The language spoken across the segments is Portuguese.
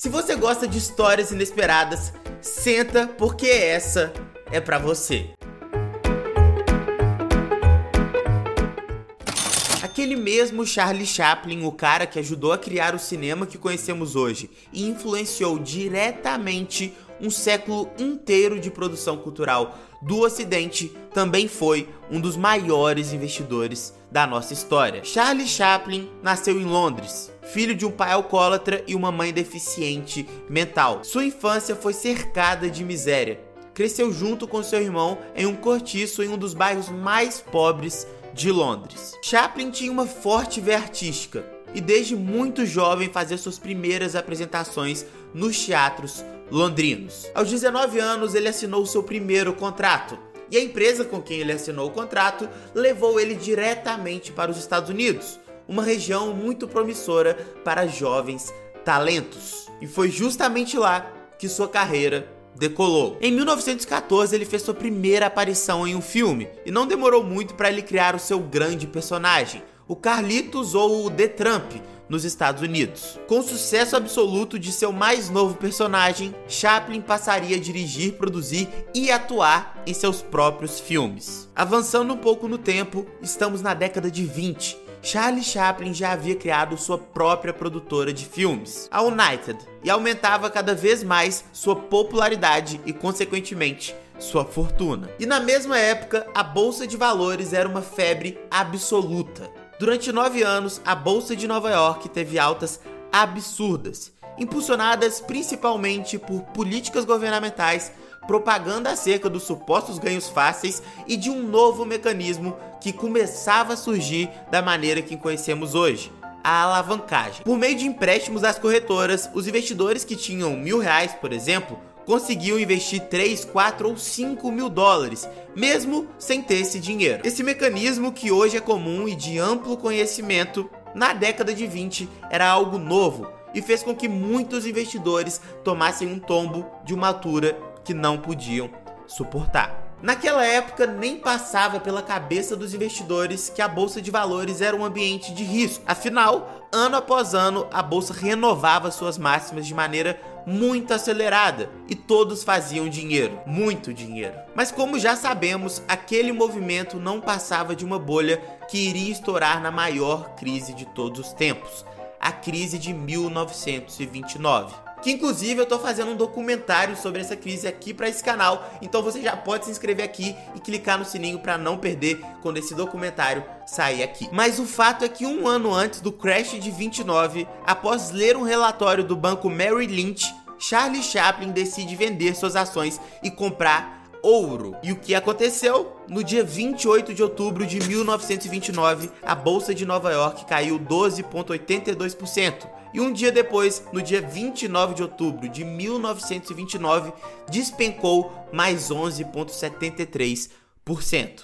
Se você gosta de histórias inesperadas, senta porque essa é para você. Aquele mesmo Charlie Chaplin, o cara que ajudou a criar o cinema que conhecemos hoje e influenciou diretamente um século inteiro de produção cultural do Ocidente, também foi um dos maiores investidores da nossa história. Charlie Chaplin nasceu em Londres, filho de um pai alcoólatra e uma mãe deficiente mental. Sua infância foi cercada de miséria. Cresceu junto com seu irmão em um cortiço em um dos bairros mais pobres de Londres. Chaplin tinha uma forte veia artística e desde muito jovem fazia suas primeiras apresentações nos teatros londrinos. Aos 19 anos, ele assinou seu primeiro contrato. E a empresa com quem ele assinou o contrato levou ele diretamente para os Estados Unidos, uma região muito promissora para jovens talentos. E foi justamente lá que sua carreira decolou. Em 1914, ele fez sua primeira aparição em um filme, e não demorou muito para ele criar o seu grande personagem, o Carlitos ou o The Trump, nos Estados Unidos. Com sucesso absoluto de seu mais novo personagem, Chaplin passaria a dirigir, produzir e atuar em seus próprios filmes. Avançando um pouco no tempo, estamos na década de 20. Charlie Chaplin já havia criado sua própria produtora de filmes, a United, e aumentava cada vez mais sua popularidade e, consequentemente, sua fortuna. E na mesma época, a bolsa de valores era uma febre absoluta. Durante nove anos, a Bolsa de Nova York teve altas absurdas, impulsionadas principalmente por políticas governamentais, propaganda acerca dos supostos ganhos fáceis e de um novo mecanismo que começava a surgir da maneira que conhecemos hoje. A alavancagem. Por meio de empréstimos às corretoras, os investidores que tinham mil reais, por exemplo, conseguiu investir 3, 4 ou 5 mil dólares, mesmo sem ter esse dinheiro. Esse mecanismo, que hoje é comum e de amplo conhecimento, na década de 20 era algo novo e fez com que muitos investidores tomassem um tombo de uma altura que não podiam suportar. Naquela época, nem passava pela cabeça dos investidores que a bolsa de valores era um ambiente de risco. Afinal, ano após ano, a bolsa renovava suas máximas de maneira muito acelerada e todos faziam dinheiro, muito dinheiro. Mas como já sabemos, aquele movimento não passava de uma bolha que iria estourar na maior crise de todos os tempos, a crise de 1929 que inclusive eu tô fazendo um documentário sobre essa crise aqui para esse canal, então você já pode se inscrever aqui e clicar no sininho para não perder quando esse documentário sair aqui. Mas o fato é que um ano antes do crash de 29, após ler um relatório do banco Merrill Lynch, Charlie Chaplin decide vender suas ações e comprar ouro. E o que aconteceu? No dia 28 de outubro de 1929, a bolsa de Nova York caiu 12,82%. E um dia depois, no dia 29 de outubro de 1929, despencou mais 11,73%.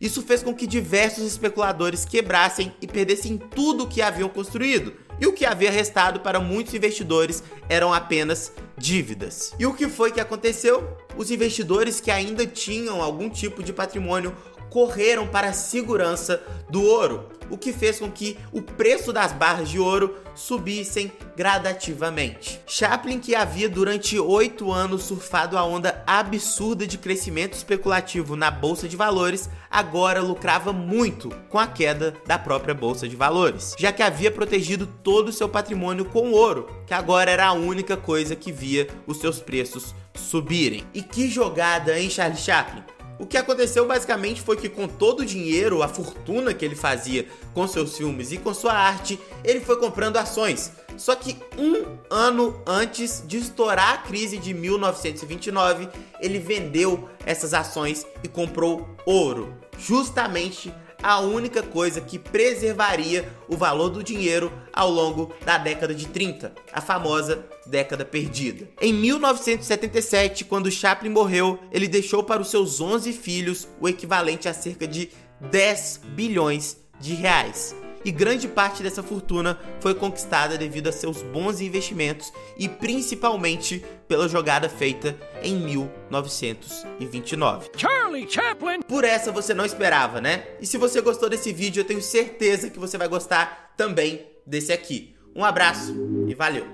Isso fez com que diversos especuladores quebrassem e perdessem tudo o que haviam construído, e o que havia restado para muitos investidores eram apenas dívidas. E o que foi que aconteceu? Os investidores que ainda tinham algum tipo de patrimônio correram para a segurança do ouro, o que fez com que o preço das barras de ouro subissem gradativamente. Chaplin, que havia durante oito anos surfado a onda absurda de crescimento especulativo na bolsa de valores, agora lucrava muito com a queda da própria bolsa de valores, já que havia protegido todo o seu patrimônio com ouro, que agora era a única coisa que via os seus preços subirem. E que jogada, hein, Charlie Chaplin? O que aconteceu basicamente foi que, com todo o dinheiro, a fortuna que ele fazia com seus filmes e com sua arte, ele foi comprando ações. Só que um ano antes de estourar a crise de 1929, ele vendeu essas ações e comprou ouro, justamente a única coisa que preservaria o valor do dinheiro ao longo da década de 30, a famosa década perdida. Em 1977, quando Chaplin morreu, ele deixou para os seus 11 filhos o equivalente a cerca de 10 bilhões de reais e grande parte dessa fortuna foi conquistada devido a seus bons investimentos e principalmente pela jogada feita em 1929. Charlie Chaplin! Por essa você não esperava, né? E se você gostou desse vídeo, eu tenho certeza que você vai gostar também desse aqui. Um abraço e valeu!